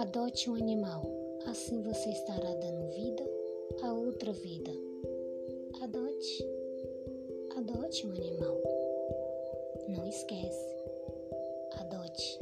Adote um animal, assim você estará dando vida a outra vida. Adote, adote um animal. Não esquece, adote.